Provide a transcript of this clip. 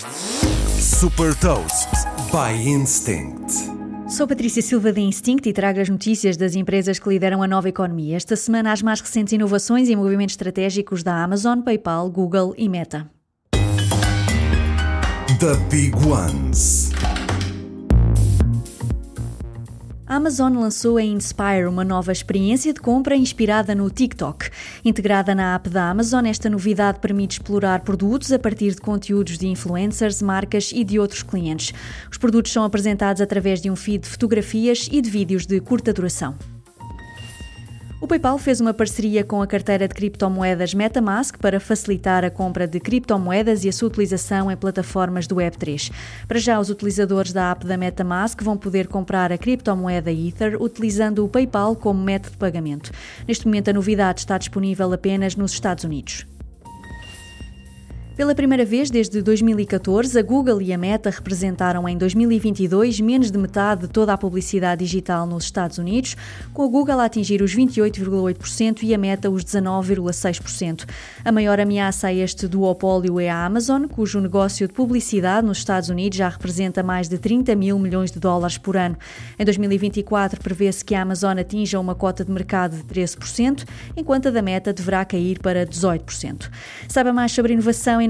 Super Toast by Instinct. Sou Patrícia Silva da Instinct e trago as notícias das empresas que lideram a nova economia. Esta semana, as mais recentes inovações e movimentos estratégicos da Amazon, PayPal, Google e Meta. The Big Ones. A Amazon lançou a Inspire, uma nova experiência de compra inspirada no TikTok. Integrada na app da Amazon, esta novidade permite explorar produtos a partir de conteúdos de influencers, marcas e de outros clientes. Os produtos são apresentados através de um feed de fotografias e de vídeos de curta duração. O PayPal fez uma parceria com a carteira de criptomoedas MetaMask para facilitar a compra de criptomoedas e a sua utilização em plataformas do Web3. Para já, os utilizadores da app da MetaMask vão poder comprar a criptomoeda Ether utilizando o PayPal como método de pagamento. Neste momento, a novidade está disponível apenas nos Estados Unidos. Pela primeira vez desde 2014, a Google e a Meta representaram em 2022 menos de metade de toda a publicidade digital nos Estados Unidos, com a Google a atingir os 28,8% e a Meta os 19,6%. A maior ameaça a este duopólio é a Amazon, cujo negócio de publicidade nos Estados Unidos já representa mais de 30 mil milhões de dólares por ano. Em 2024, prevê-se que a Amazon atinja uma cota de mercado de 13%, enquanto a da Meta deverá cair para 18%. Saiba mais sobre inovação e